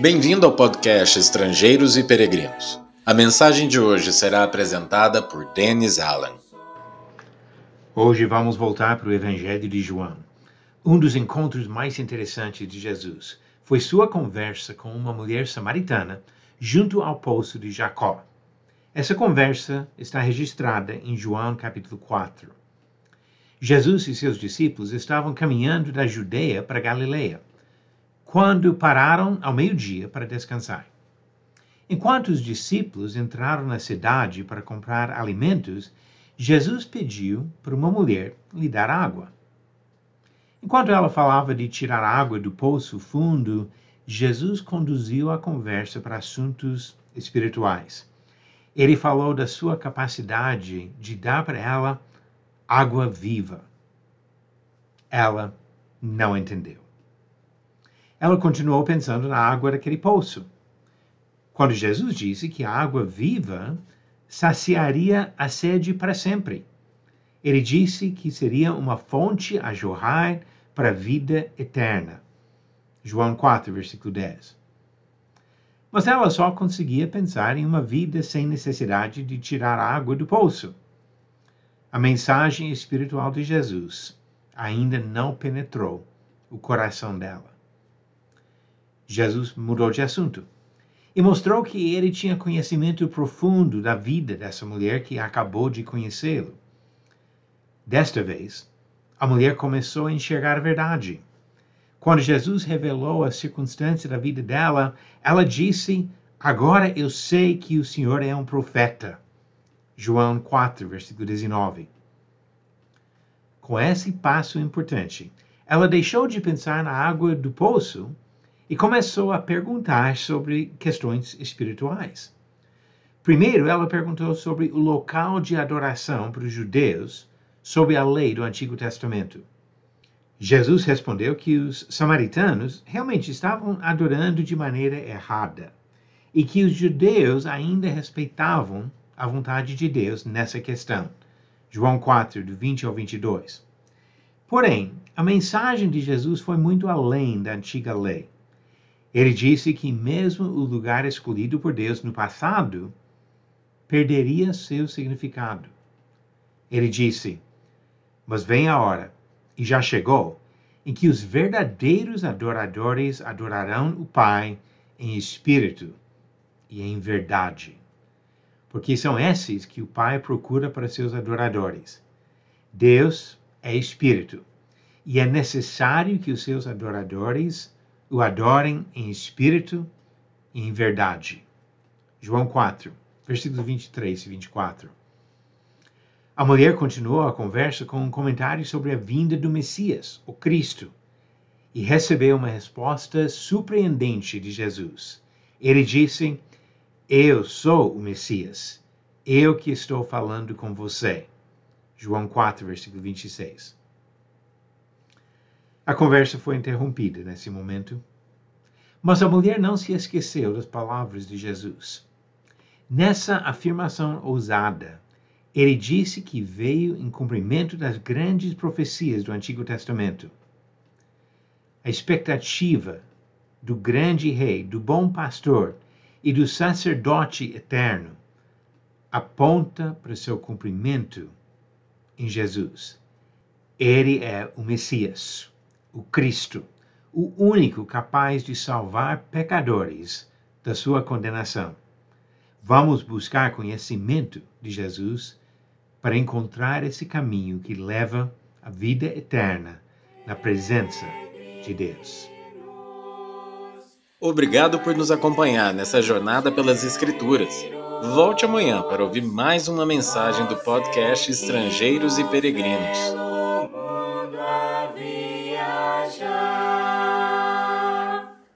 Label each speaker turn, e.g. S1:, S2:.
S1: Bem-vindo ao podcast Estrangeiros e Peregrinos. A mensagem de hoje será apresentada por Dennis Allen.
S2: Hoje vamos voltar para o Evangelho de João. Um dos encontros mais interessantes de Jesus foi sua conversa com uma mulher samaritana junto ao poço de Jacó. Essa conversa está registrada em João capítulo 4. Jesus e seus discípulos estavam caminhando da Judeia para Galileia quando pararam ao meio-dia para descansar. Enquanto os discípulos entraram na cidade para comprar alimentos, Jesus pediu para uma mulher lhe dar água. Enquanto ela falava de tirar água do poço fundo, Jesus conduziu a conversa para assuntos espirituais. Ele falou da sua capacidade de dar para ela água viva. Ela não entendeu. Ela continuou pensando na água daquele poço. Quando Jesus disse que a água viva saciaria a sede para sempre. Ele disse que seria uma fonte a jorrar para a vida eterna. João 4, versículo 10. Mas ela só conseguia pensar em uma vida sem necessidade de tirar água do poço. A mensagem espiritual de Jesus ainda não penetrou o coração dela. Jesus mudou de assunto e mostrou que ele tinha conhecimento profundo da vida dessa mulher que acabou de conhecê-lo. Desta vez, a mulher começou a enxergar a verdade. Quando Jesus revelou a circunstância da vida dela, ela disse: Agora eu sei que o Senhor é um profeta. João 4, versículo 19. Com esse passo importante, ela deixou de pensar na água do poço e começou a perguntar sobre questões espirituais. Primeiro, ela perguntou sobre o local de adoração para os judeus sob a lei do Antigo Testamento. Jesus respondeu que os samaritanos realmente estavam adorando de maneira errada e que os judeus ainda respeitavam a vontade de Deus nessa questão. João 4, do 20 ao 22. Porém, a mensagem de Jesus foi muito além da antiga lei. Ele disse que mesmo o lugar escolhido por Deus no passado perderia seu significado. Ele disse: Mas vem a hora, e já chegou, em que os verdadeiros adoradores adorarão o Pai em espírito e em verdade. Porque são esses que o Pai procura para seus adoradores. Deus é espírito, e é necessário que os seus adoradores o adorem em espírito e em verdade. João 4, versículos 23 e 24. A mulher continuou a conversa com um comentário sobre a vinda do Messias, o Cristo, e recebeu uma resposta surpreendente de Jesus. Ele disse: Eu sou o Messias, eu que estou falando com você. João 4, versículo 26. A conversa foi interrompida nesse momento, mas a mulher não se esqueceu das palavras de Jesus. Nessa afirmação ousada, ele disse que veio em cumprimento das grandes profecias do Antigo Testamento. A expectativa do grande rei, do bom pastor e do sacerdote eterno aponta para seu cumprimento em Jesus. Ele é o Messias o Cristo, o único capaz de salvar pecadores da sua condenação. Vamos buscar conhecimento de Jesus para encontrar esse caminho que leva à vida eterna na presença de Deus.
S1: Obrigado por nos acompanhar nessa jornada pelas Escrituras. Volte amanhã para ouvir mais uma mensagem do podcast Estrangeiros e Peregrinos.